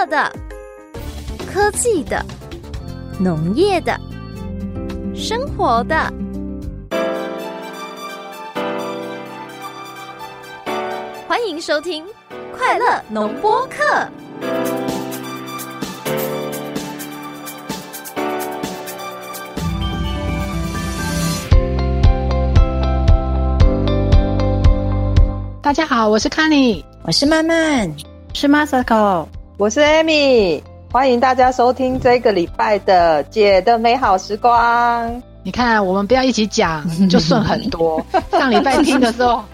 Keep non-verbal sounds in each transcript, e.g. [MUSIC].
乐的、科技的、农业的、生活的。欢迎收听《快乐农播客》。大家好，我是 Kenny，我是曼曼，是 Masako，我是 Amy，欢迎大家收听这个礼拜的姐的美好时光。你看，我们不要一起讲，[LAUGHS] 就顺很多。上礼拜听的时候，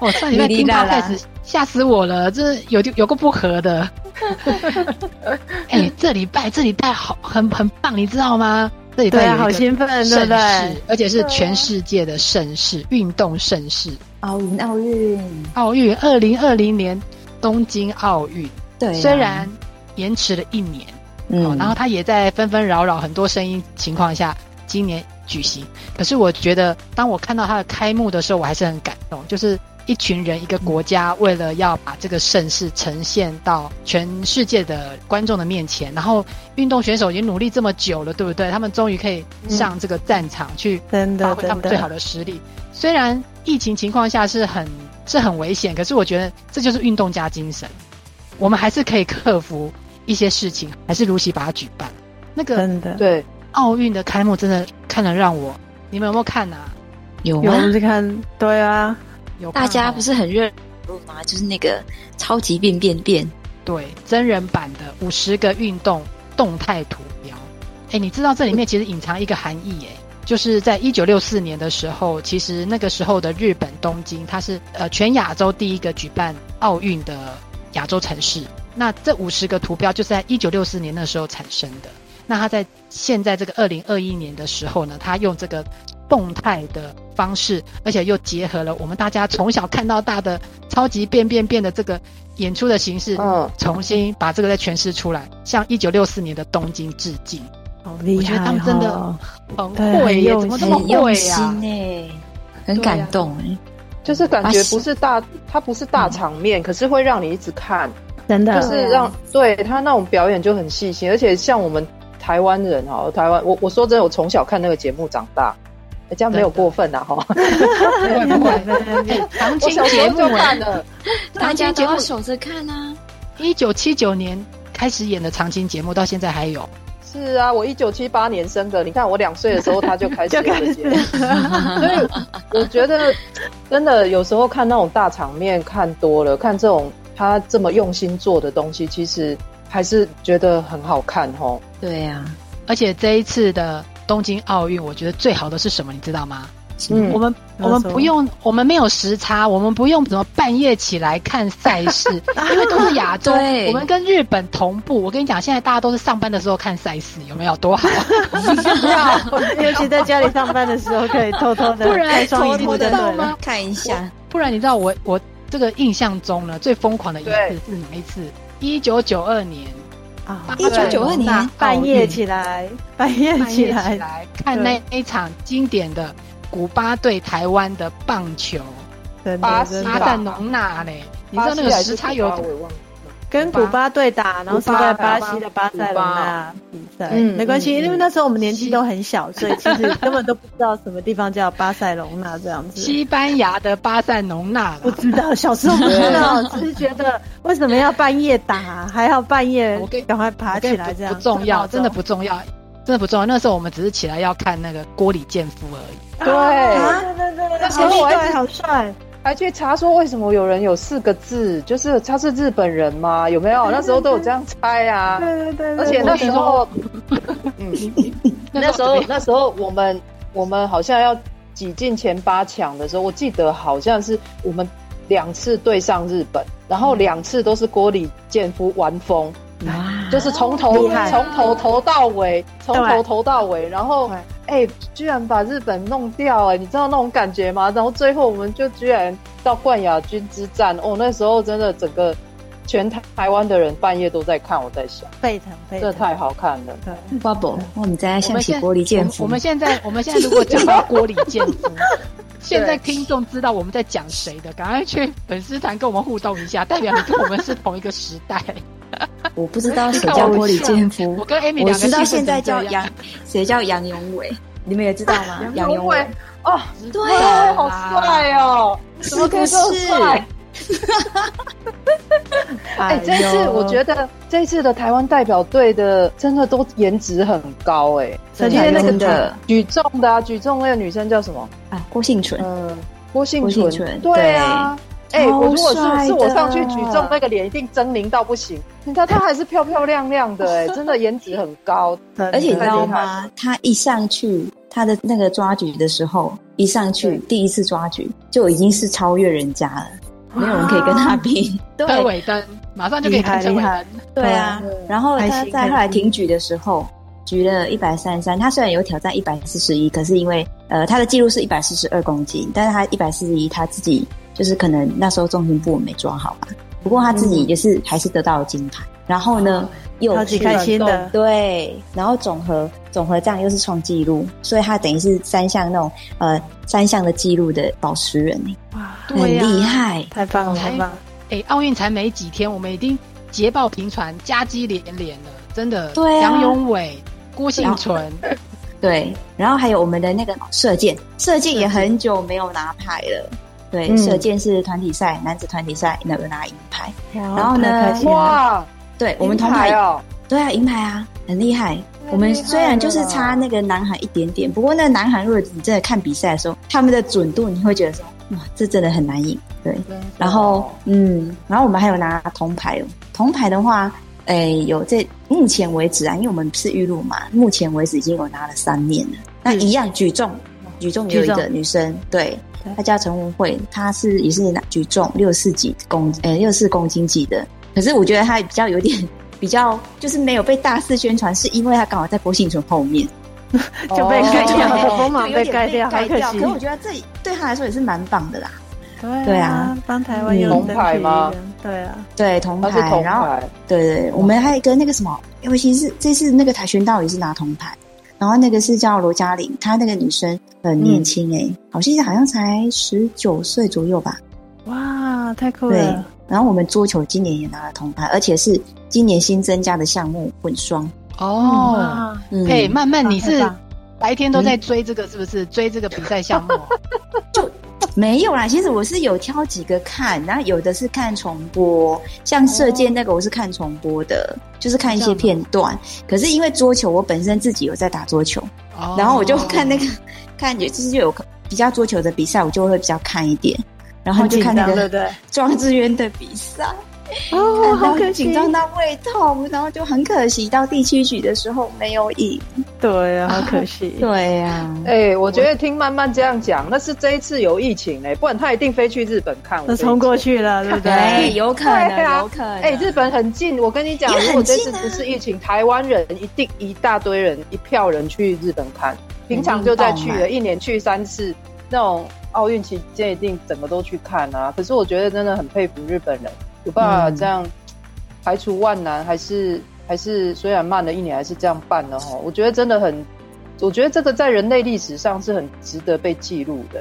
我、[LAUGHS] 哦、上礼拜听他开始吓死我了，这有有个不合的。[LAUGHS] 哎、欸，这礼拜这礼拜好很很棒，你知道吗？这礼拜好兴奋，对不对？而且是全世界的盛事，运动盛事。奥运，奥运，奥运，二零二零年东京奥运，对、啊，虽然延迟了一年，嗯、哦，然后他也在纷纷扰扰很多声音情况下，今年举行。可是我觉得，当我看到他的开幕的时候，我还是很感动。就是一群人，一个国家，为了要把这个盛世呈现到全世界的观众的面前，然后运动选手已经努力这么久了，对不对？他们终于可以上这个战场去发挥他们最好的实力，虽然。疫情情况下是很是很危险，可是我觉得这就是运动家精神，我们还是可以克服一些事情，还是如期把它举办。那个真的对奥运的开幕真的看了让我，你们有没有看啊？有吗？有看，对啊，有。大家不是很热络吗？就是那个超级变变变，对，真人版的五十个运动动态图标。哎，你知道这里面其实隐藏一个含义哎？就是在一九六四年的时候，其实那个时候的日本东京，它是呃全亚洲第一个举办奥运的亚洲城市。那这五十个图标就是在一九六四年那时候产生的。那他在现在这个二零二一年的时候呢，他用这个动态的方式，而且又结合了我们大家从小看到大的超级变变变的这个演出的形式，嗯，重新把这个再诠释出来，向一九六四年的东京致敬。好厉害！我觉得他们真的很会耶，怎么这么会呀？很感动哎，就是感觉不是大，它不是大场面，可是会让你一直看，真的。就是让对他那种表演就很细心，而且像我们台湾人哈，台湾我我说真的，我从小看那个节目长大，这样没有过分呐哈，不会不会，长青节目就看了，大家都要守着看啊！一九七九年开始演的长青节目，到现在还有。是啊，我一九七八年生的，你看我两岁的时候他就开始 [LAUGHS] 了这所以我觉得真的有时候看那种大场面看多了，看这种他这么用心做的东西，其实还是觉得很好看哦。对呀、啊，而且这一次的东京奥运，我觉得最好的是什么，你知道吗？嗯，我们我们不用，我们没有时差，我们不用怎么半夜起来看赛事，[LAUGHS] 因为都是亚洲，我们跟日本同步。我跟你讲，现在大家都是上班的时候看赛事，有没有多好？[LAUGHS] 尤其在家里上班的时候，可以偷偷的，不然偷偷的吗？看一下，不然你知道我我这个印象中呢，最疯狂的一次是哪一次？一九九二年啊，一九九二年半夜起来，半夜起来看那一场经典的。古巴对台湾的棒球，巴西巴塞隆纳嘞，你知道那个时差有跟古巴对打，然后是在巴西的巴塞隆那比赛。嗯，没关系，因为那时候我们年纪都很小，所以其实 [LAUGHS] 根本都不知道什么地方叫巴塞隆纳这样子。西班牙的巴塞隆纳，不知道，小时候不知道，只是觉得为什么要半夜打，还要半夜赶快爬起来这样，不重要，真的不重要。真的不重要，那时候我们只是起来要看那个郭里建夫而已。对，啊、对对对，那时候我还好帅，还去查说为什么有人有四个字，就是他是日本人吗？有没有？那时候都有这样猜啊。对对对，而且那时候，嗯，[LAUGHS] 那时候那时候我们我们好像要挤进前八强的时候，我记得好像是我们两次对上日本，然后两次都是郭里建夫完封。哇！就是从头从头投到尾，从头投到尾，然后哎、欸，居然把日本弄掉哎、欸，你知道那种感觉吗？然后最后我们就居然到冠亚军之战哦，那时候真的整个全台台湾的人半夜都在看，我在想，沸腾沸腾，这太好看了。对，[LAUGHS] Bubble，我们在想起郭李建夫。我们现在我们现在如果讲到郭李建夫，现在听众知道我们在讲谁的，赶快去粉丝团跟我们互动一下，代表你跟我们是同一个时代。[LAUGHS] 我不知道谁叫郭李建夫，我跟 Amy 我知道现在叫杨，[LAUGHS] 谁叫杨永伟？你们也知道吗？杨永伟哦，对啊，好帅哦，怎么可以这么帅？哎，这次我觉得这次的台湾代表队的真的都颜值很高哎，今天那个举重的啊，举重那个女生叫什么？啊，郭幸纯。嗯，郭幸纯。对啊，哎，我如果是是我上去举重，那个脸一定狰狞到不行。你看她还是漂漂亮亮的哎，[LAUGHS] 真的颜值很高。而且你知道吗？她一上去，她的那个抓举的时候，一上去第一次抓举就已经是超越人家了。没有人可以跟他比，对，尾灯马上就可以开成灯对啊。然后他在后来挺举的时候，举了一百三十三。他虽然有挑战一百四十一，可是因为呃他的记录是一百四十二公斤，但是他一百四十一他自己就是可能那时候重心不稳没抓好吧。不过他自己也是还是得到了金牌。然后呢，又超级开心的，对。然后总和总和这样又是创纪录，所以他等于是三项那种呃三项的纪录的保持人哇，很厉害，太棒了，太棒了！哎，奥运才没几天，我们已经捷报频传，佳绩连连了，真的。对杨永伟、郭幸存，[LAUGHS] 对。然后还有我们的那个射箭，射箭也很久没有拿牌了。对，射箭是团体赛，男子团体赛能拿银牌。然后呢，哇！对我们铜牌哦，对啊，银牌啊，很厉害。我们虽然就是差那个南韩一点点，不过那个南韩如果你真的看比赛的时候，他们的准度你会觉得说，哇，这真的很难赢。对，然后嗯，然后我们还有拿铜牌哦。铜牌的话，哎，有这目前为止啊，因为我们是预录嘛，目前为止已经有拿了三面了。那一样举重，举重也有一个女生，对，她叫陈文慧，她是也是拿举重六十四几公，呃，六十四公斤级的。可是我觉得他比较有点 [LAUGHS] 比较，就是没有被大肆宣传，是因为他刚好在郭婞淳后面，[LAUGHS] 就被盖掉了，锋芒被盖掉，盖掉。可是我觉得这对他来说也是蛮棒的啦。对啊，帮台湾有铜牌吗？对啊，对铜牌，然后对对，我们还有一个那个什么，尤其是这次那个跆拳道也是拿铜牌，然后那个是叫罗嘉玲，她那个女生很年轻诶，好像好像才十九岁左右吧。哇，太酷了！然后我们桌球今年也拿了铜牌，而且是今年新增加的项目混双哦。嘿，曼曼，你是白天都在追这个是不是？追这个比赛项目？[LAUGHS] 就没有啦。其实我是有挑几个看，然后有的是看重播，像射箭那个我是看重播的，就是看一些片段。可是因为桌球，我本身自己有在打桌球，然后我就看那个看，就是有比较桌球的比赛，我就会比较看一点。然后就看那个庄智渊的比赛，哦，好可惜，紧张到胃痛，然后就很可惜，到第七局的时候没有赢。对啊，好可惜。对呀，哎，我觉得听曼曼这样讲，那是这一次有疫情哎，不然他一定飞去日本看。那冲过去了，[LAUGHS] 对不对？有可能，有可能。哎，日本很近，我跟你讲，如果这次不是疫情，台湾人一定一大堆人，一票人去日本看，平常就在去了，一年去三次那种。奥运期间一定整个都去看啊！可是我觉得真的很佩服日本人，有办法这样排除万难，还是还是虽然慢了一年，还是这样办的哈。我觉得真的很，我觉得这个在人类历史上是很值得被记录的。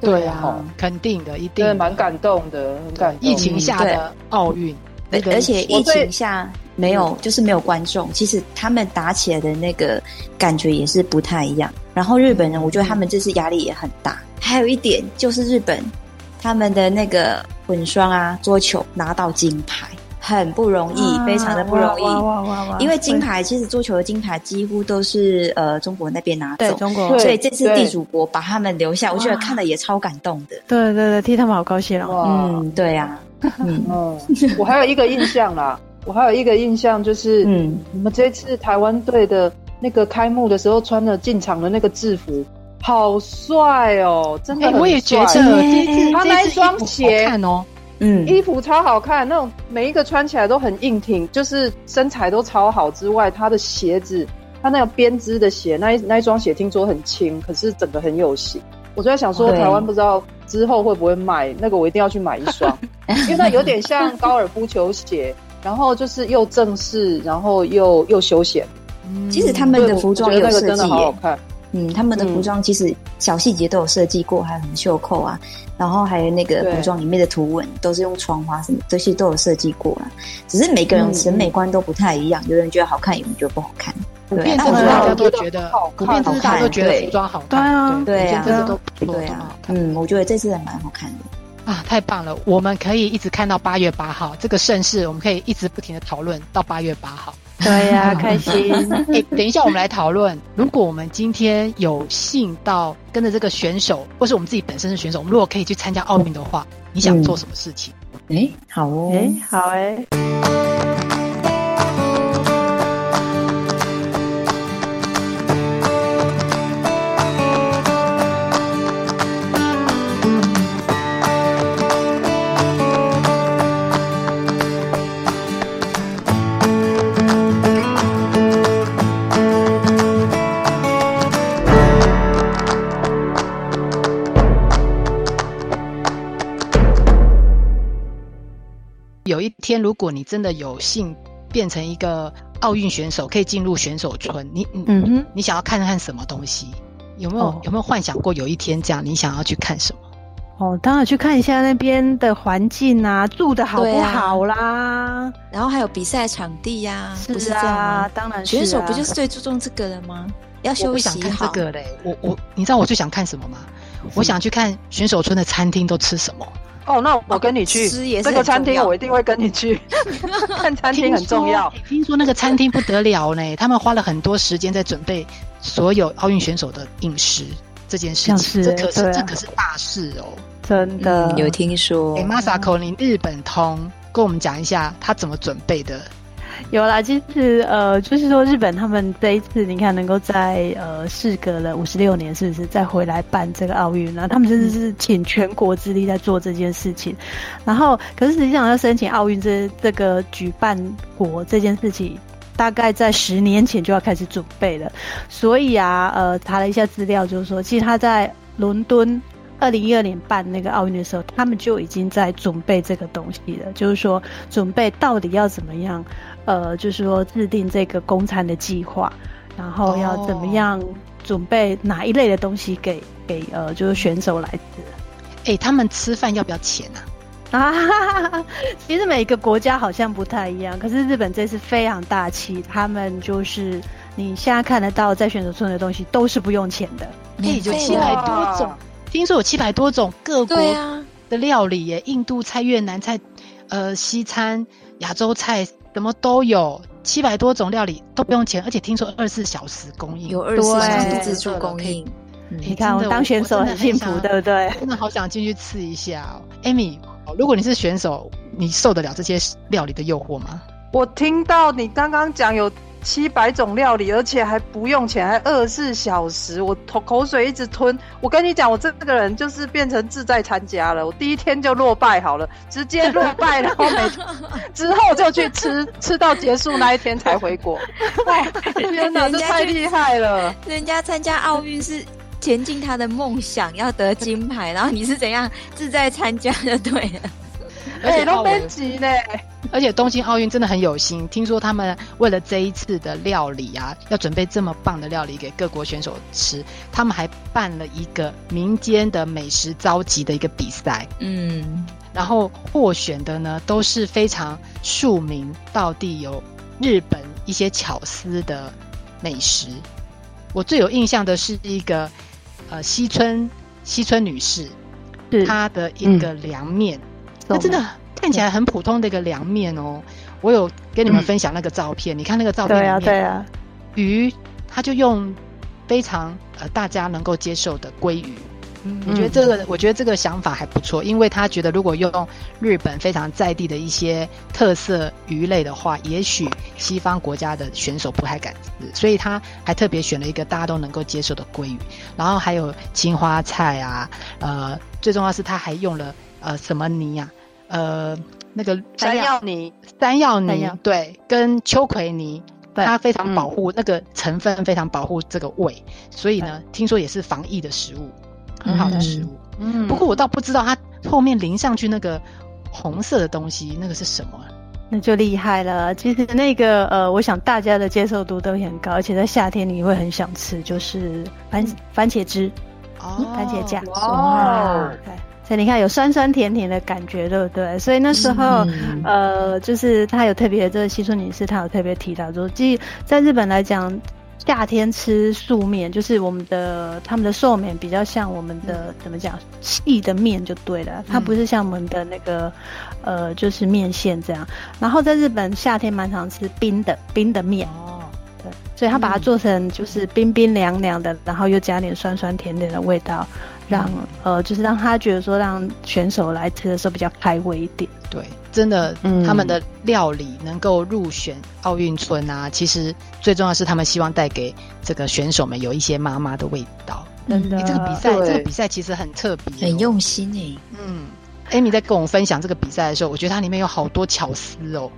对啊，肯定的，一定的蛮感动的，很感动。疫情下的奥运，而且疫情下没有就是没有观众，其实他们打起来的那个感觉也是不太一样。然后日本人，我觉得他们这次压力也很大。还有一点就是日本，他们的那个混双啊，桌球拿到金牌很不容易，非常的不容易。因为金牌其实桌球的金牌几乎都是呃中国那边拿走，中国，所以这次地主国把他们留下，我觉得看了也超感动的。对对对，替他们好高兴哦。嗯，对呀。嗯，[LAUGHS] 我还有一个印象啦，我还有一个印象就是，嗯，我们这次台湾队的那个开幕的时候穿的进场的那个制服。好帅哦！真的，我也觉得。他那一双鞋看哦，嗯，衣服超好看，那种每一个穿起来都很硬挺，就是身材都超好。之外，他的鞋子，他那个编织的鞋，那一那一双鞋听说很轻，可是整个很有型。我就在想说，台湾不知道之后会不会卖那个，我一定要去买一双，[LAUGHS] 因为它有点像高尔夫球鞋，然后就是又正式，然后又又休闲。其实他们的服装有设计，好好看。嗯，他们的服装其实小细节都有设计过，还有什么袖扣啊，然后还有那个服装里面的图文都是用窗花什么这些都有设计过了。只是每个人审美观都不太一样，有人觉得好看，有人觉得不好看。对，大家都觉得好看，大家都觉得服装好看，对啊，对啊，这次都对啊，嗯，我觉得这次还蛮好看的。啊，太棒了！我们可以一直看到八月八号这个盛世，我们可以一直不停的讨论到八月八号。[LAUGHS] 对呀、啊，开心。哎，等一下，我们来讨论，[LAUGHS] 如果我们今天有幸到跟着这个选手，或是我们自己本身的选手，我们如果可以去参加奥运的话，你想做什么事情？哎、嗯，好哦，哎，好哎。天，如果你真的有幸变成一个奥运选手，可以进入选手村，你嗯哼，你想要看看什么东西？有没有、哦、有没有幻想过有一天这样？你想要去看什么？哦，当然去看一下那边的环境啊，住的好不好啦？啊、然后还有比赛场地呀、啊，是啊，不是这样吗？当然是、啊，选手不就是最注重这个的吗？要休息好。我不想看这个嘞，我我，你知道我最想看什么吗？我想去看选手村的餐厅都吃什么。哦，那我跟你去这个餐厅，我一定会跟你去。[LAUGHS] 看餐厅很重要。听说那个餐厅不得了呢，他们花了很多时间在准备所有奥运选手的饮食这件事情，这可是这可是大事哦，真的有听说。哎，Masako，你日本通，跟我们讲一下他怎么准备的。有啦，其实呃，就是说日本他们这一次，你看能够在呃事隔了五十六年，是不是再回来办这个奥运？然后他们真的是倾全国之力在做这件事情。然后，可是实际上要申请奥运这这个举办国这件事情，大概在十年前就要开始准备了。所以啊，呃，查了一下资料，就是说，其实他在伦敦二零一二年办那个奥运的时候，他们就已经在准备这个东西了，就是说准备到底要怎么样。呃，就是说制定这个供餐的计划，然后要怎么样准备哪一类的东西给给呃，就是选手来吃。哎、欸，他们吃饭要不要钱啊？啊，[LAUGHS] 其实每个国家好像不太一样，可是日本这次非常大气，他们就是你现在看得到在选手村的东西都是不用钱的，哎，有七百多种，听说有七百多种各国的料理耶，印度菜、越南菜、呃，西餐、亚洲菜。什么都有，七百多种料理都不用钱，而且听说二十四小时供应，有二十四小时自助供应。你看，我当选手很幸福，对不对？真的好想进去吃一下哦，Amy，如果你是选手，你受得了这些料理的诱惑吗？我听到你刚刚讲有。七百种料理，而且还不用钱，还二十四小时，我口口水一直吞。我跟你讲，我这个人就是变成自在参加了。我第一天就落败好了，直接落败，然后每 [LAUGHS] 之后就去吃，吃到结束那一天才回国。[LAUGHS] 天哪，这太厉害了！人家参加奥运是前进他的梦想，要得金牌，然后你是怎样自在参加的对了。[LAUGHS] 哎、欸，都别急呢。而且东京奥运真的很有心，听说他们为了这一次的料理啊，要准备这么棒的料理给各国选手吃，他们还办了一个民间的美食召集的一个比赛。嗯，然后获选的呢都是非常庶民，到地有日本一些巧思的美食。我最有印象的是一个呃西村西村女士，她的一个凉面。嗯那真的看起来很普通的一个凉面哦，我有跟你们分享那个照片，嗯、你看那个照片里面，对啊，对啊，鱼，它就用非常呃大家能够接受的鲑鱼，嗯，我觉得这个、嗯、我觉得这个想法还不错，因为他觉得如果用日本非常在地的一些特色鱼类的话，也许西方国家的选手不太敢吃，所以他还特别选了一个大家都能够接受的鲑鱼，然后还有青花菜啊，呃，最重要是他还用了。呃，什么泥呀、啊？呃，那个山药泥，山药泥，对，跟秋葵泥，它非常保护、嗯、那个成分，非常保护这个胃，所以呢，听说也是防疫的食物，很好的食物。嗯，不过我倒不知道它后面淋上去那个红色的东西，那个是什么？那就厉害了。其实那个呃，我想大家的接受度都很高，而且在夏天你会很想吃，就是番番茄汁，哦，番茄酱，哇，对。所以你看，有酸酸甜甜的感觉，对不对？所以那时候，嗯、呃，就是他有特别，这个西村女士她有特别提到说，即在日本来讲，夏天吃素面，就是我们的他们的寿面比较像我们的、嗯、怎么讲细的面就对了，它不是像我们的那个呃，就是面线这样。然后在日本夏天蛮常吃冰的冰的面哦，对，所以他把它做成就是冰冰凉凉的，然后又加点酸酸甜甜的味道。让呃，就是让他觉得说，让选手来吃的时候比较开胃一点。对，真的，嗯、他们的料理能够入选奥运村啊，其实最重要是他们希望带给这个选手们有一些妈妈的味道。真的，欸、这个比赛，这个比赛其实很特别，很用心诶、欸。嗯艾米在跟我们分享这个比赛的时候，我觉得它里面有好多巧思哦。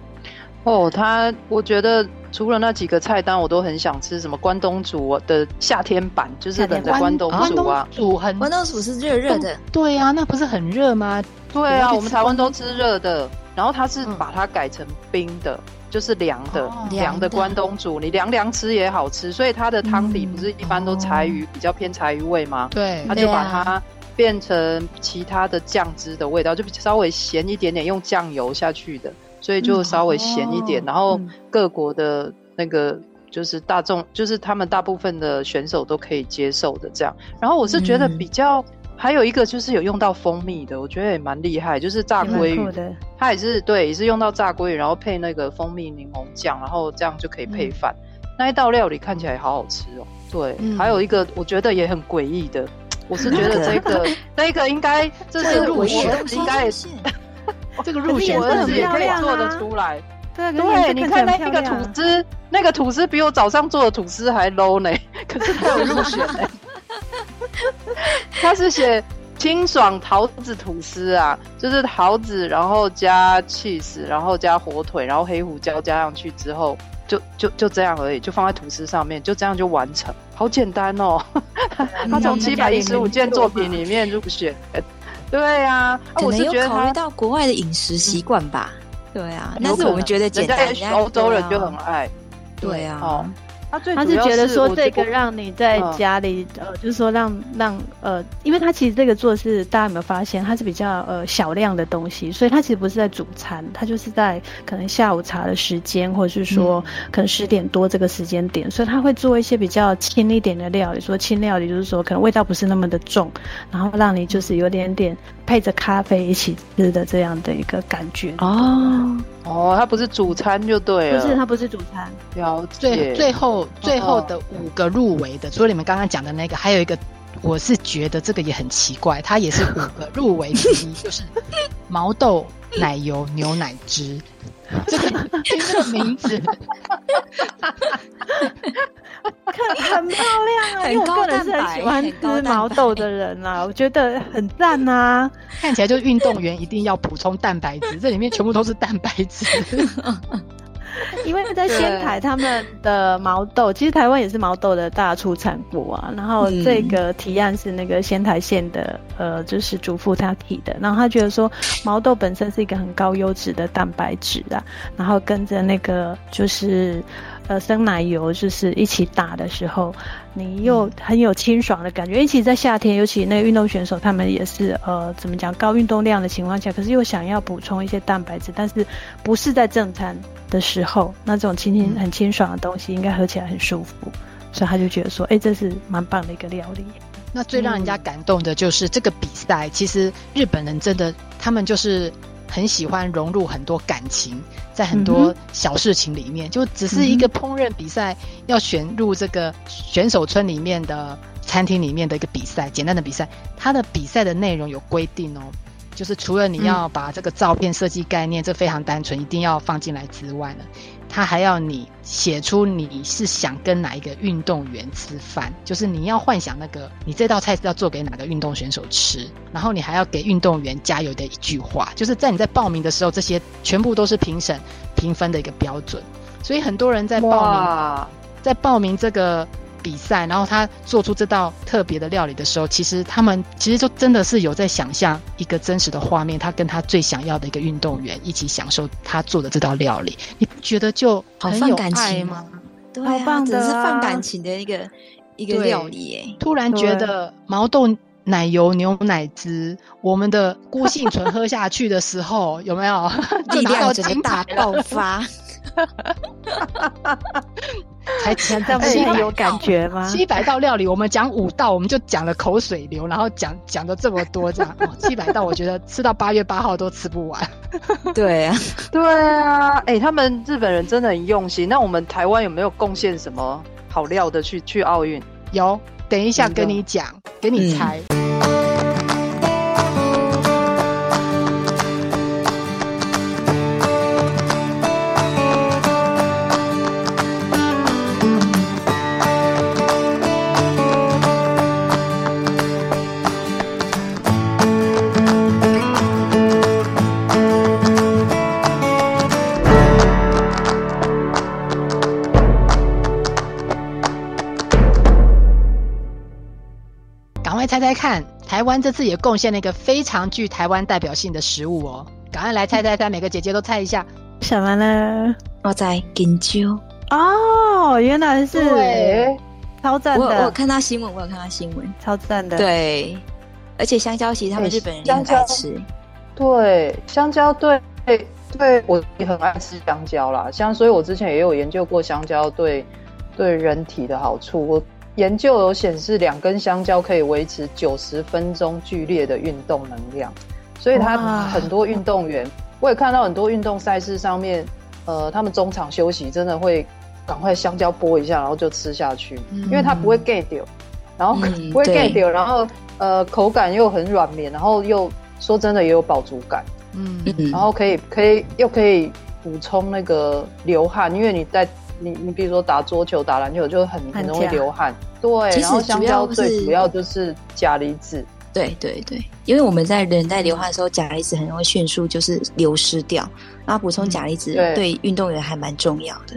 哦，他我觉得除了那几个菜单，我都很想吃什么关东煮的夏天版，就是冷的关东煮啊，煮很关东煮是热热的，对啊，那不是很热吗？对啊，我们台湾都吃热的，然后他是把它改成冰的，嗯、就是凉的凉、哦、的关东煮，你凉凉吃也好吃，所以它的汤底不是一般都柴鱼、嗯、比较偏柴鱼味吗？对，他就把它变成其他的酱汁的味道，就稍微咸一点点，用酱油下去的。所以就稍微咸一点，然后各国的那个就是大众，嗯、就是他们大部分的选手都可以接受的这样。然后我是觉得比较，嗯、还有一个就是有用到蜂蜜的，我觉得也蛮厉害，就是炸鲑鱼，它也是对，也是用到炸鲑鱼，然后配那个蜂蜜柠檬酱，然后这样就可以配饭。嗯、那一道料理看起来好好吃哦。对，嗯、还有一个我觉得也很诡异的，我是觉得这个那个应该这是入选，应该也是。这个入选我也可以做得出来，对，对，你看那那个吐司，那个吐司比我早上做的吐司还 low 呢，可是他有入选呢。他是写清爽桃子吐司啊，就是桃子，然后加 cheese，然后加火腿，然后黑胡椒加上去之后，就就就这样而已，就放在吐司上面，就这样就完成，好简单哦。[LAUGHS] 他从七百一十五件作品里面入选。对呀，可能有考虑到国外的饮食习惯吧。对啊，但是我们觉得简单，欧洲人就很爱。对啊。他是觉得说这个让你在家里，呃，就是说让让呃，因为他其实这个做是大家有没有发现，它是比较呃小量的东西，所以它其实不是在主餐，它就是在可能下午茶的时间，或者是说可能十点多这个时间点，所以他会做一些比较轻一点的料理，说轻料理就是说可能味道不是那么的重，然后让你就是有点点配着咖啡一起吃的这样的一个感觉哦。哦，它不是主餐就对了，不是，它不是主餐。了解。最最后最后的五个入围的，除了你们刚刚讲的那个，还有一个，我是觉得这个也很奇怪，它也是五个入围之一，就是毛豆奶油牛奶汁。这 [LAUGHS] 个听这个名字，[LAUGHS] 看很漂亮啊！因为我个人是很喜欢吃毛豆的人啊，我觉得很赞啊。看起来就是运动员一定要补充蛋白质，这里面全部都是蛋白质。[LAUGHS] [LAUGHS] 因为在仙台，他们的毛豆其实台湾也是毛豆的大出产国啊。然后这个提案是那个仙台县的呃，就是主妇他提的。然后他觉得说毛豆本身是一个很高优质的蛋白质啊，然后跟着那个就是呃生奶油就是一起打的时候，你又很有清爽的感觉。尤其在夏天，尤其那个运动选手他们也是呃怎么讲高运动量的情况下，可是又想要补充一些蛋白质，但是不是在正餐的时候，那这种清清很清爽的东西，应该喝起来很舒服，嗯、所以他就觉得说，哎、欸，这是蛮棒的一个料理。那最让人家感动的就是这个比赛，其实日本人真的，他们就是很喜欢融入很多感情，在很多小事情里面，嗯、就只是一个烹饪比赛，要选入这个选手村里面的餐厅里面的一个比赛，简单的比赛，它的比赛的内容有规定哦。就是除了你要把这个照片设计概念，嗯、这非常单纯，一定要放进来之外呢，他还要你写出你是想跟哪一个运动员吃饭，就是你要幻想那个你这道菜是要做给哪个运动选手吃，然后你还要给运动员加油的一句话，就是在你在报名的时候，这些全部都是评审评分的一个标准，所以很多人在报名，在报名这个比赛，然后他做出这道特别的料理的时候，其实他们其实就真的是有在想象一个真实的画面，他跟他最想要的一个运动员一起享受他做的这道料理，你不觉得就很有爱吗？对啊，真的是放感情的一个一个料理耶。突然觉得毛豆奶油牛奶汁，我们的郭幸存喝下去的时候，有没有 [LAUGHS] 力量整个大爆发？[LAUGHS] 才讲这么有感觉吗？七百道料理，我们讲五道，我们就讲了口水流，然后讲讲的这么多，这样哦，[LAUGHS] 七百道，我觉得吃到八月八号都吃不完。对啊，对啊，哎、欸，他们日本人真的很用心。那我们台湾有没有贡献什么好料的去去奥运？有，等一下跟你讲，给你猜。嗯看，台湾这次也贡献了一个非常具台湾代表性的食物哦！赶快来猜猜猜，每个姐姐都猜一下，什么呢？我在金蕉哦，原来是对超赞的我！我有看到新闻，我有看到新闻，超赞的。对，而且香蕉其实他们日本人也很爱吃。对，香蕉对对，我也很爱吃香蕉啦。香，所以我之前也有研究过香蕉对对人体的好处。我。研究有显示，两根香蕉可以维持九十分钟剧烈的运动能量，所以他很多运动员，我也看到很多运动赛事上面，呃，他们中场休息真的会赶快香蕉剥一下，然后就吃下去，因为它不会 get 掉，然后不会 get 掉，然后呃口感又很软绵，然后又说真的也有饱足感，嗯，然后可以可以又可以补充那个流汗，因为你在。你你比如说打桌球、打篮球就很很容易流汗，对。其实香蕉最主要就是钾离子，对对对。因为我们在人在流汗的时候，钾离子很容易迅速就是流失掉，然后补充钾离子对运动员还蛮重要的。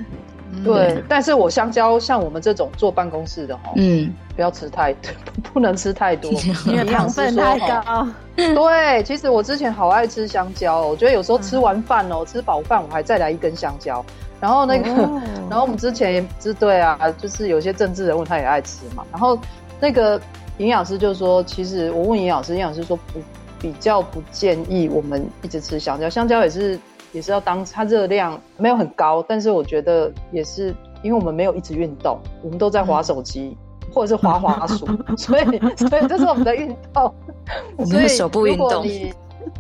对，但是我香蕉像我们这种坐办公室的哈，嗯，不要吃太多，[LAUGHS] 不能吃太多，因为糖分太高。[LAUGHS] 对，其实我之前好爱吃香蕉，我觉得有时候吃完饭哦，吃饱饭我还再来一根香蕉。然后那个，哦、[LAUGHS] 然后我们之前也是对啊，就是有些政治人物他也爱吃嘛。然后那个营养师就说，其实我问营养师，营养师说不比较不建议我们一直吃香蕉，香蕉也是也是要当它热量没有很高，但是我觉得也是因为我们没有一直运动，我们都在划手机、嗯、或者是滑滑鼠，[LAUGHS] 所以所以这是我们的运动，[LAUGHS] 我们的手部运动。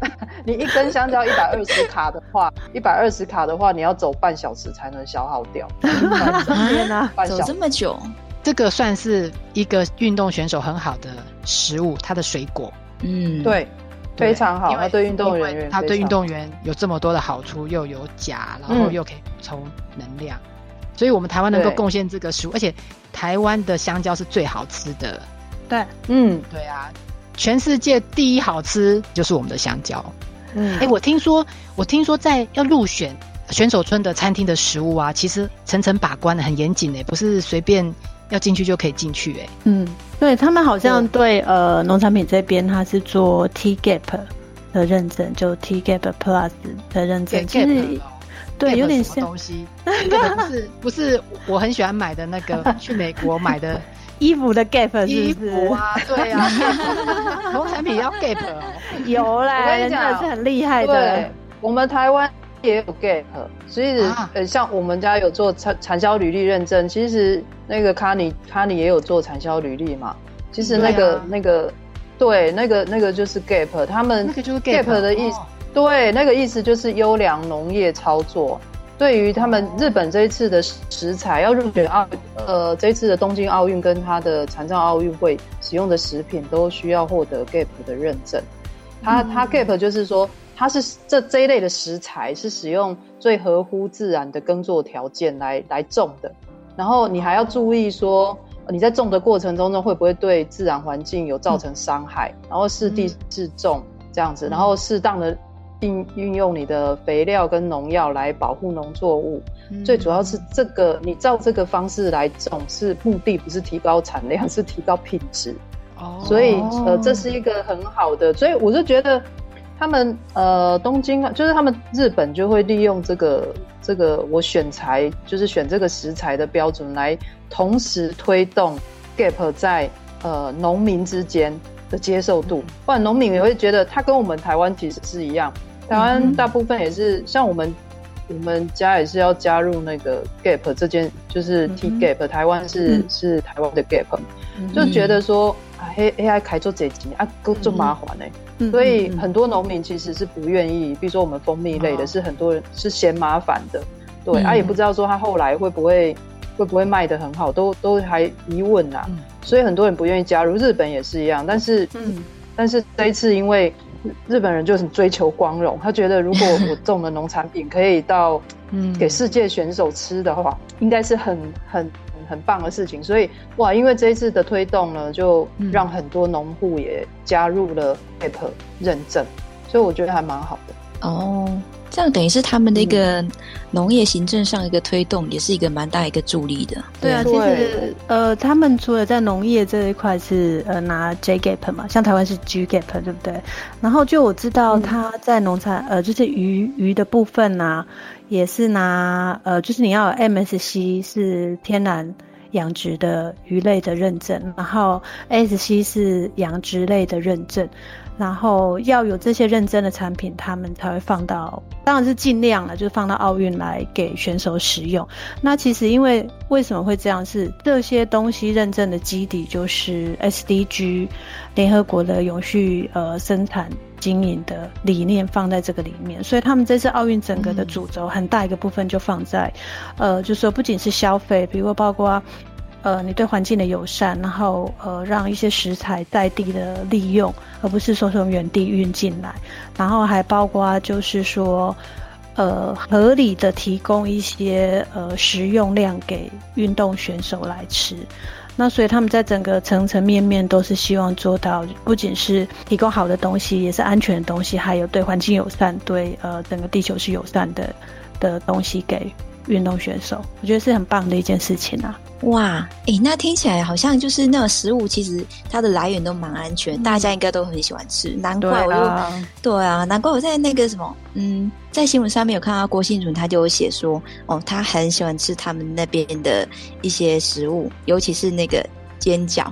[LAUGHS] 你一根香蕉一百二十卡的话，[LAUGHS] 一百二十卡的话，你要走半小时才能消耗掉。[LAUGHS] 天哪，走这么久，这个算是一个运动选手很好的食物，它的水果。嗯，对，非常好。它对运动员，它对运动员有这么多的好处，又有钾，然后又可以补充能量。所以我们台湾能够贡献这个食物，而且台湾的香蕉是最好吃的。对，嗯，对啊。全世界第一好吃就是我们的香蕉。嗯，哎、欸，我听说，我听说在要入选选手村的餐厅的食物啊，其实层层把关的很严谨哎，不是随便要进去就可以进去哎。嗯，对他们好像对，对呃农产品这边他是做 TGAP 的认证，就 TGAP Plus 的认证，其实对有点像东西，那个不是不是我很喜欢买的那个 [LAUGHS] 去美国买的。衣服的 Gap 是不是？衣服啊，对啊，[LAUGHS] 农产品要 Gap 哦，有啦，我跟你讲，真的是很厉害的。对，我们台湾也有 Gap，所以呃，像我们家有做产产销履历认证，其实那个卡尼卡尼也有做产销履历嘛。其实那个、啊、那个，对，那个那个就是 Gap，他们那个就是 Gap 的意思，哦、对，那个意思就是优良农业操作。对于他们日本这一次的食材要入选奥，呃，这一次的东京奥运跟他的残障奥运会使用的食品都需要获得 GAP 的认证。它它 GAP 就是说，它是这这一类的食材是使用最合乎自然的耕作条件来来种的。然后你还要注意说，你在种的过程中呢，会不会对自然环境有造成伤害？然后适地适种这样子，然后适当的。运运用你的肥料跟农药来保护农作物，嗯、最主要是这个你照这个方式来种，是目的不是提高产量，是提高品质。哦，所以呃，这是一个很好的，所以我就觉得他们呃东京啊，就是他们日本就会利用这个这个我选材，就是选这个食材的标准来同时推动 gap 在呃农民之间的接受度，不然农民也会觉得他跟我们台湾其实是一样。台湾大部分也是像我们，我们家也是要加入那个 gap 这件，就是 T gap，台湾是是台湾的 gap，就觉得说啊黑 A I 开做这几年啊，够这么麻烦呢，所以很多农民其实是不愿意，比如说我们蜂蜜类的，是很多人是嫌麻烦的，对啊，也不知道说他后来会不会会不会卖的很好，都都还疑问呐，所以很多人不愿意加入。日本也是一样，但是嗯，但是这一次因为。日本人就很追求光荣，他觉得如果 [LAUGHS] 我种的农产品可以到嗯给世界选手吃的话，应该是很很很棒的事情。所以哇，因为这一次的推动呢，就让很多农户也加入了 GAP 认证，所以我觉得还蛮好的哦。这样等于是他们的一个农业行政上一个推动，也是一个蛮大一个助力的。对啊，其实呃，他们除了在农业这一块是呃拿 J Gap 嘛，像台湾是 G Gap 对不对？然后就我知道他在农产呃就是鱼鱼的部分啊，也是拿呃就是你要有 MSC 是天然养殖的鱼类的认证，然后 ASC 是养殖类的认证。然后要有这些认证的产品，他们才会放到，当然是尽量了，就是放到奥运来给选手使用。那其实因为为什么会这样？是这些东西认证的基底就是 SDG，联合国的永续呃生产经营的理念放在这个里面，所以他们这次奥运整个的主轴很大一个部分就放在，呃，就说不仅是消费，比如说包括。呃，你对环境的友善，然后呃，让一些食材在地的利用，而不是说从远地运进来，然后还包括就是说，呃，合理的提供一些呃食用量给运动选手来吃。那所以他们在整个层层面面都是希望做到，不仅是提供好的东西，也是安全的东西，还有对环境友善，对呃整个地球是友善的的东西给运动选手。我觉得是很棒的一件事情啊。哇，诶、欸，那听起来好像就是那个食物，其实它的来源都蛮安全，嗯、大家应该都很喜欢吃。难怪我就对啊，对啊，难怪我在那个什么，嗯，在新闻上面有看到郭婞淳，他就有写说，哦，他很喜欢吃他们那边的一些食物，尤其是那个煎饺。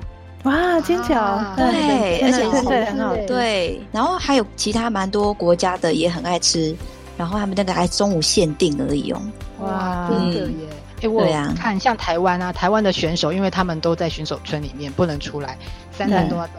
哇，煎饺，啊、对，对而且是很好，对。然后还有其他蛮多国家的也很爱吃，然后他们那个还中午限定而已哦。哇，真的耶。哎，我看像台湾啊，台湾的选手，因为他们都在选手村里面不能出来，三餐都要吃。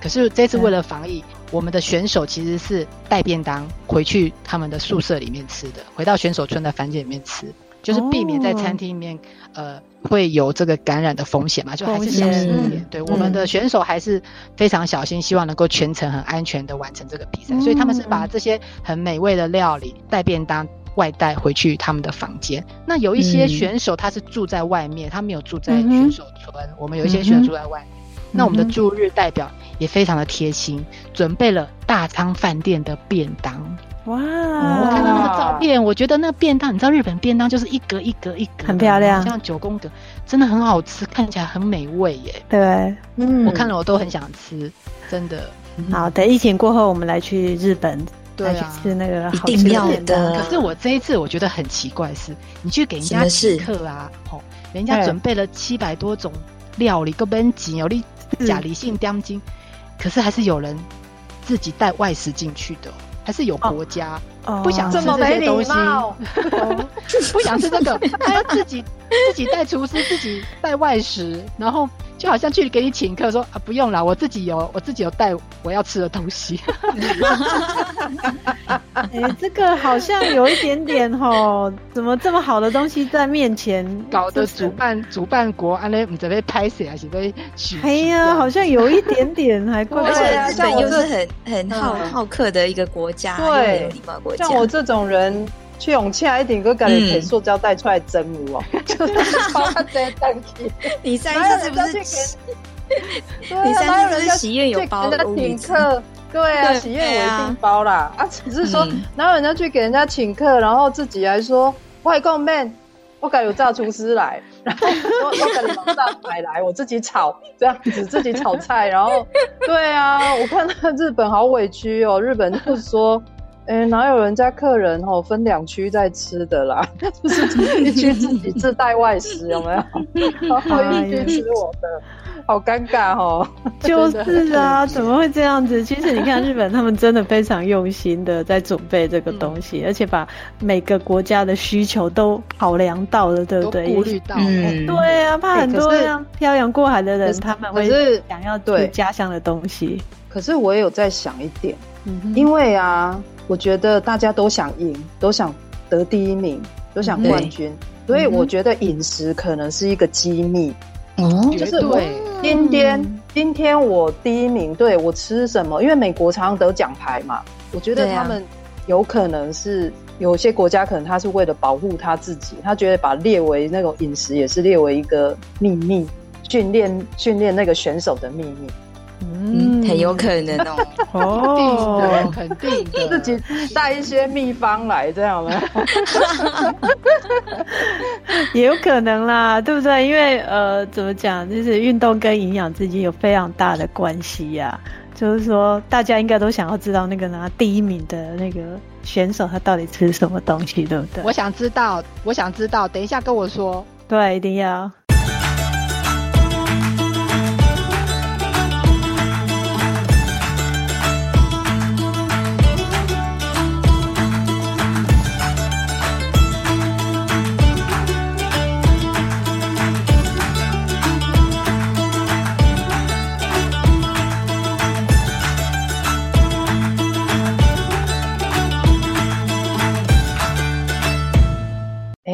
可是这次为了防疫，我们的选手其实是带便当回去他们的宿舍里面吃的，回到选手村的房间里面吃，就是避免在餐厅里面呃会有这个感染的风险嘛，就还是小心一点。对，我们的选手还是非常小心，希望能够全程很安全的完成这个比赛，所以他们是把这些很美味的料理带便当。外带回去他们的房间。那有一些选手他是住在外面，嗯、他没有住在选手村。嗯、我们有一些选手住在外面。嗯、那我们的驻日代表也非常的贴心，准备了大仓饭店的便当。哇！我看到那个照片，我觉得那个便当，你知道日本便当就是一格一格一格，很漂亮，像九宫格，真的很好吃，看起来很美味耶。对，嗯，我看了我都很想吃，真的。好，等疫情过后，我们来去日本。对啊，是那个一定要的。可是我这一次我觉得很奇怪，是你去给人家请客啊，哦，人家准备了七百多种料理，根本几有利假理性当金，可是还是有人自己带外食进去的，还是有国家不想吃这些东西，[LAUGHS] 不想吃这个，[LAUGHS] 他要自己自己带厨师，自己带外食，然后。就好像去给你请客，说啊不用了，我自己有，我自己有带我要吃的东西。[LAUGHS] 哎、欸，这个好像有一点点吼，怎么这么好的东西在面前，搞得主办主办国安呢？你准备拍谁还是被取？哎呀，好像有一点点还怪怪的。[LAUGHS] 而且日本又是很很好好客的一个国家，对，礼貌国家。像我这种人。去永庆一定个感觉可以塑胶袋出来蒸哦，[LAUGHS] 就是包他这些东西。你上一次是不是？[LAUGHS] 你上一次是喜宴有包的请客？对啊，喜宴我一定包啦。啊，只是说，然后人家去给人家请客，然后自己还说外公 man，我改有炸厨师来，[LAUGHS] 然后我我改马上买来，我自己炒这样子，自己炒菜，然后对啊，我看到日本好委屈哦，日本就是说。哎、欸，哪有人家客人哦分两区在吃的啦？[LAUGHS] 就是一区自己自带外食，有没有？然后一区吃我的，好尴尬哦。[LAUGHS] 就是啊，怎么会这样子？其实你看日本，他们真的非常用心的在准备这个东西，嗯、而且把每个国家的需求都考量到了，对不对？顾虑到。嗯，对啊，怕很多这样漂洋过海的人，他们会想要对家乡的东西。可是我也有在想一点，嗯、因为啊。我觉得大家都想赢，都想得第一名，都想冠军，所以我觉得饮食可能是一个机密。哦，就是对，今天今天我第一名，对，我吃什么？因为美国常常得奖牌嘛，我觉得他们有可能是有些国家可能他是为了保护他自己，他觉得把列为那种饮食也是列为一个秘密，训练训练那个选手的秘密。嗯，很有可能哦。哦，肯定的，自己带一些秘方来，这样吗？[LAUGHS] 也有可能啦，对不对？因为呃，怎么讲，就是运动跟营养之间有非常大的关系呀。就是说，大家应该都想要知道那个拿第一名的那个选手他到底吃什么东西，对不对？我想知道，我想知道，等一下跟我说。对，一定要。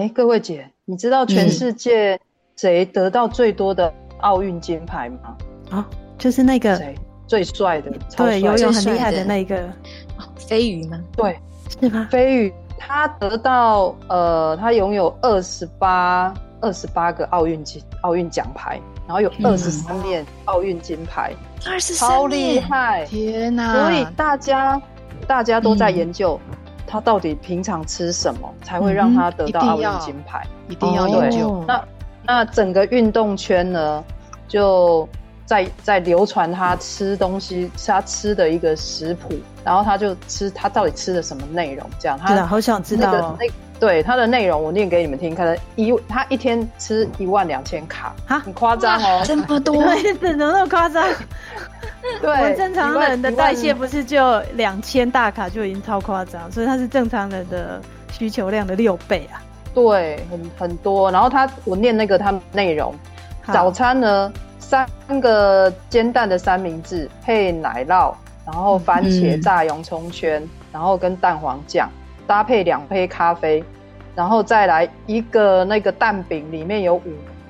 各位姐，你知道全世界谁得到最多的奥运金牌吗？啊，就是那个谁最帅的，对，游泳很厉害的那个飞鱼吗？对，是吗？飞鱼，他得到呃，他拥有二十八二十八个奥运金奥运奖牌，然后有二十三面奥运金牌，二十三，超厉害！天哪！所以大家大家都在研究。嗯他到底平常吃什么才会让他得到奥运金牌？一定要研究。那那整个运动圈呢，就在在流传他吃东西，他吃的一个食谱，然后他就吃他到底吃的什么内容？这样，他好想知道、哦。那对他的内容，我念给你们听。可能一他一天吃一万两千卡，哈，很夸张哦，这么多，怎么那么夸张？对，我们正常人的代谢不是就两千大卡就已经超夸张，所以它是正常人的需求量的六倍啊。对，很很多。然后他，我念那个他们内容，早餐呢，三个煎蛋的三明治配奶酪，然后番茄炸洋葱圈，嗯、然后跟蛋黄酱搭配两杯咖啡，然后再来一个那个蛋饼，里面有五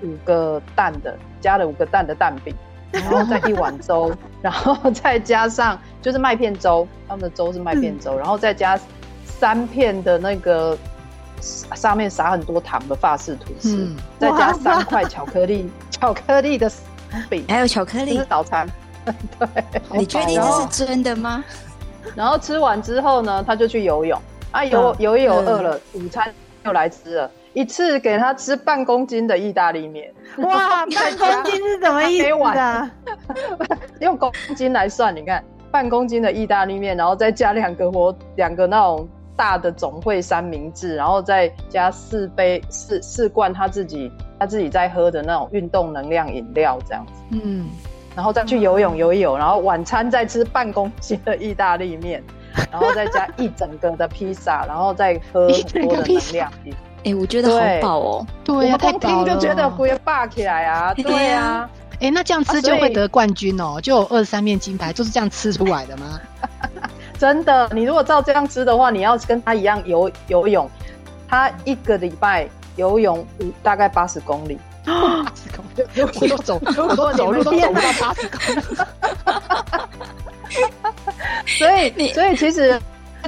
五个蛋的，加了五个蛋的蛋饼。[LAUGHS] 然后再一碗粥，然后再加上就是麦片粥，他们的粥是麦片粥，嗯、然后再加三片的那个上面撒很多糖的法式吐司，嗯、再加三块巧克力，[LAUGHS] 巧克力的饼，还有巧克力是早餐。[LAUGHS] 对，你确定这是真的吗？然后吃完之后呢，他就去游泳啊，游游一游饿了，嗯、午餐又来吃了。一次给他吃半公斤的意大利面，哇，[LAUGHS] 半公斤是什么意思啊？[LAUGHS] 用公斤来算，你看半公斤的意大利面，然后再加两个火两个那种大的总汇三明治，然后再加四杯四四罐他自己他自己在喝的那种运动能量饮料这样子，嗯，然后再去游泳游一游，然后晚餐再吃半公斤的意大利面，然后再加一整个的披萨，然后再喝很多的能量饮。哎、欸，我觉得好饱哦。对呀，光听就觉得不会霸起来啊。对呀。哎，那这样吃就会得冠军哦，就有二十三面金牌，就是这样吃出来的吗？[LAUGHS] 真的，你如果照这样吃的话，你要跟他一样游游泳，他一个礼拜游泳五大概八十公里。八十公里，我都走，我都走路都走不到八十公里。所以，所以其实。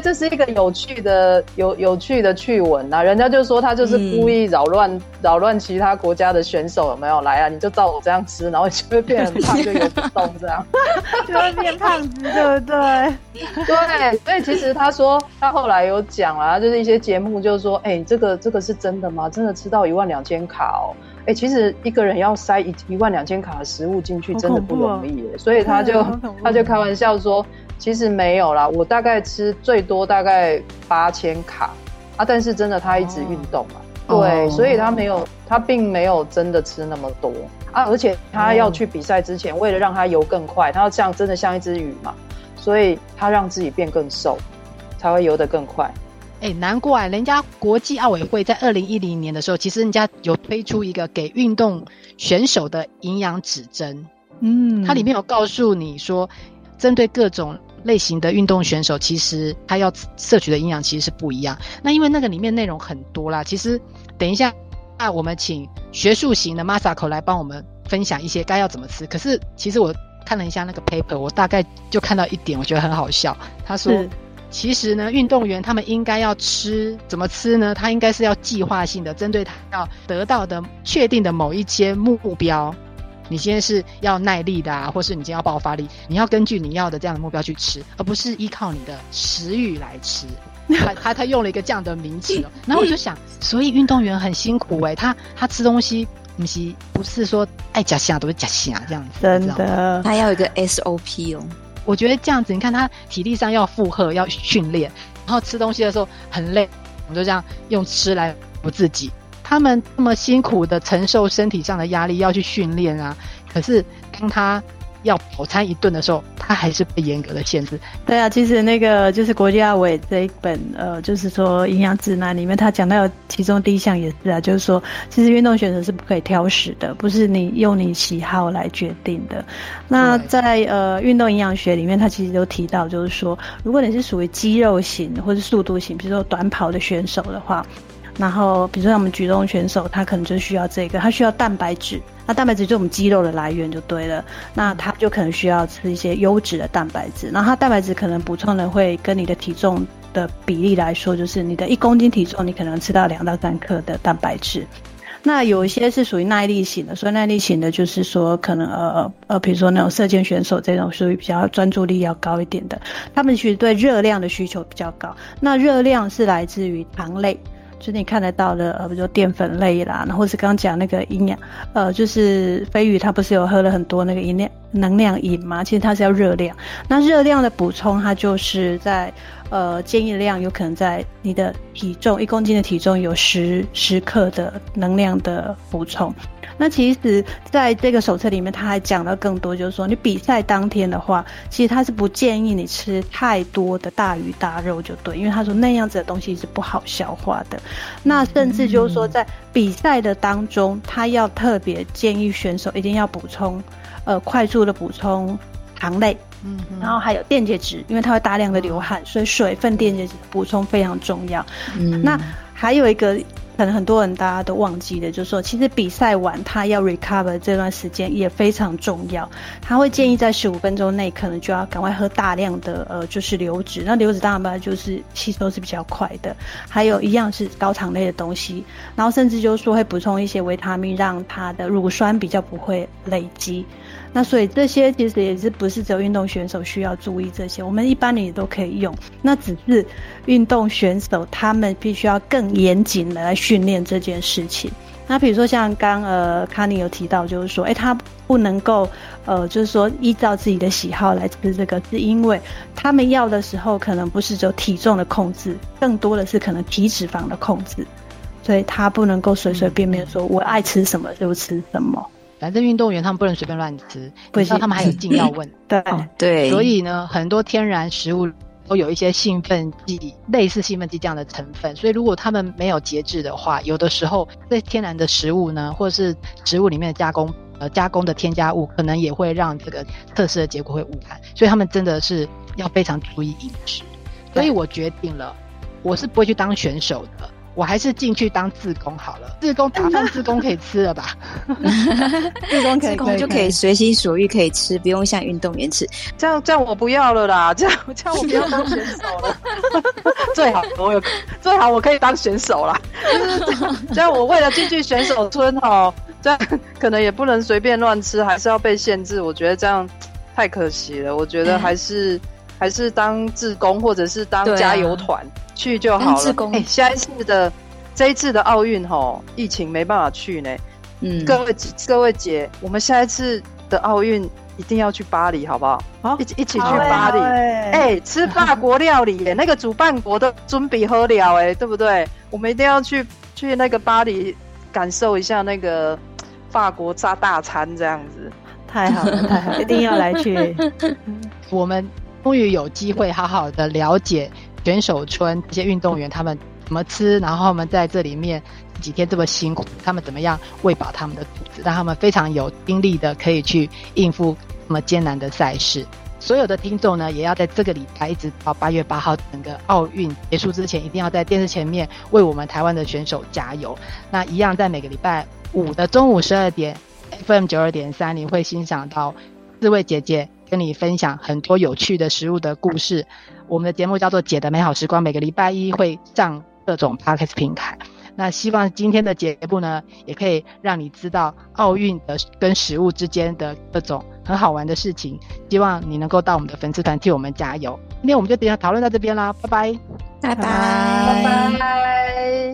这是一个有趣的、有有趣的趣闻呐。人家就说他就是故意扰乱、扰、嗯、乱其他国家的选手，有没有来啊？你就照我这样吃，然后就会变很胖，就有不动，这样 [LAUGHS] 就会变胖子，对不对？[LAUGHS] 对。所以其实他说，他后来有讲啊，就是一些节目就是说，哎、欸，这个这个是真的吗？真的吃到一万两千卡哦？哎、欸，其实一个人要塞一一万两千卡的食物进去，真的不容易耶。哦、所以他就他就开玩笑说。其实没有啦，我大概吃最多大概八千卡啊，但是真的他一直运动嘛，哦、对，哦、所以他没有，他并没有真的吃那么多啊，而且他要去比赛之前，为了让他游更快，他要像真的像一只鱼嘛，所以他让自己变更瘦，才会游得更快。哎，难怪人家国际奥委会在二零一零年的时候，其实人家有推出一个给运动选手的营养指针，嗯，它里面有告诉你说。针对各种类型的运动选手，其实他要摄取的营养其实是不一样。那因为那个里面内容很多啦，其实等一下，那我们请学术型的 Masako 来帮我们分享一些该要怎么吃。可是其实我看了一下那个 paper，我大概就看到一点，我觉得很好笑。他说，其实呢，运动员他们应该要吃怎么吃呢？他应该是要计划性的，针对他要得到的确定的某一些目标。你现在是要耐力的啊，或是你今天要爆发力，你要根据你要的这样的目标去吃，而不是依靠你的食欲来吃。[LAUGHS] 他他他用了一个这样的名词，[LAUGHS] 然后我就想，所以运动员很辛苦哎、欸，他他吃东西不是不是说爱假虾都是假虾这样子，真的，他要有一个 SOP 哦。我觉得这样子，你看他体力上要负荷，要训练，然后吃东西的时候很累，我们就这样用吃来补自己。他们那么辛苦的承受身体上的压力，要去训练啊。可是当他要饱餐一顿的时候，他还是被严格的限制。对啊，其实那个就是国际奥委这一本呃，就是说营养指南里面，他讲到其中第一项也是啊，就是说其实运动选手是不可以挑食的，不是你用你喜好来决定的。那在呃运动营养学里面，他其实都提到，就是说如果你是属于肌肉型或是速度型，比如说短跑的选手的话。然后，比如说我们举重选手，他可能就需要这个，他需要蛋白质。那蛋白质就是我们肌肉的来源就对了。那他就可能需要吃一些优质的蛋白质。然后他蛋白质可能补充的会跟你的体重的比例来说，就是你的一公斤体重，你可能吃到两到三克的蛋白质。那有一些是属于耐力型的，所以耐力型的就是说，可能呃呃，比如说那种射箭选手这种属于比较专注力要高一点的，他们其实对热量的需求比较高。那热量是来自于糖类。就你看得到的，呃，比如说淀粉类啦，然后是刚讲那个营养，呃，就是飞宇他不是有喝了很多那个营养能量饮嘛？其实它是要热量。那热量的补充，它就是在呃建议量有可能在你的体重一公斤的体重有十十克的能量的补充。那其实，在这个手册里面，他还讲了更多，就是说，你比赛当天的话，其实他是不建议你吃太多的大鱼大肉，就对，因为他说那样子的东西是不好消化的。那甚至就是说，在比赛的当中，他要特别建议选手一定要补充，呃，快速的补充糖类，嗯，然后还有电解质，因为它会大量的流汗，所以水分、电解质补充非常重要。嗯，那还有一个。可能很多人大家都忘记了，就是说，其实比赛完他要 recover 这段时间也非常重要。他会建议在十五分钟内，可能就要赶快喝大量的呃，就是流质。那流质蛋白就是吸收是比较快的。还有一样是高糖类的东西，然后甚至就是说会补充一些维他命，让他的乳酸比较不会累积。那所以这些其实也是不是只有运动选手需要注意这些，我们一般人也都可以用。那只是运动选手他们必须要更严谨的来训练这件事情。那比如说像刚呃卡尼有提到，就是说，哎，他不能够呃，就是说依照自己的喜好来吃这个，是因为他们要的时候可能不是只有体重的控制，更多的是可能体脂肪的控制，所以他不能够随随便便说我爱吃什么就吃什么。反正运动员他们不能随便乱吃，不知道他们还有禁药问。[LAUGHS] 对对，所以呢，很多天然食物都有一些兴奋剂，类似兴奋剂这样的成分。所以如果他们没有节制的话，有的时候这天然的食物呢，或者是食物里面的加工呃加工的添加物，可能也会让这个测试的结果会误判。所以他们真的是要非常注意饮食。所以我决定了，我是不会去当选手的。我还是进去当自工好了。自工打饭，自工可以吃了吧？[LAUGHS] 自工可以，自工就可以随心所欲可以吃，不用像运动员吃。这样这样我不要了啦，[LAUGHS] 这样这样我不要当选手了。[LAUGHS] 最好我有最好我可以当选手啦。就是这样，我为了进去选手村哦，这样可能也不能随便乱吃，还是要被限制。我觉得这样太可惜了。我觉得还是、嗯、还是当自工或者是当加油团、啊、去就好了。哎、欸，下一次的。这一次的奥运吼，疫情没办法去呢。嗯，各位各位姐，我们下一次的奥运一定要去巴黎，好不好？好，一起一起去巴黎。哎、欸，吃法国料理耶，[LAUGHS] 那个主办国的尊比喝了哎，对不对？我们一定要去去那个巴黎，感受一下那个法国炸大餐这样子。太好了，太好了，[LAUGHS] 一定要来去。[LAUGHS] 我们终于有机会好好的了解选手村这些运动员他们。怎么吃？然后他们在这里面几天这么辛苦，他们怎么样喂饱他们的肚子，让他们非常有精力的可以去应付那么艰难的赛事。所有的听众呢，也要在这个礼拜一直到八月八号整个奥运结束之前，一定要在电视前面为我们台湾的选手加油。那一样在每个礼拜五的中午十二点，FM 九二点三，你会欣赏到四位姐姐跟你分享很多有趣的食物的故事。我们的节目叫做《姐的美好时光》，每个礼拜一会上。各种 podcast 平台，那希望今天的节目呢，也可以让你知道奥运的跟食物之间的各种很好玩的事情。希望你能够到我们的粉丝团替我们加油。今天我们就等下讨论到这边啦，拜拜，拜拜，拜拜。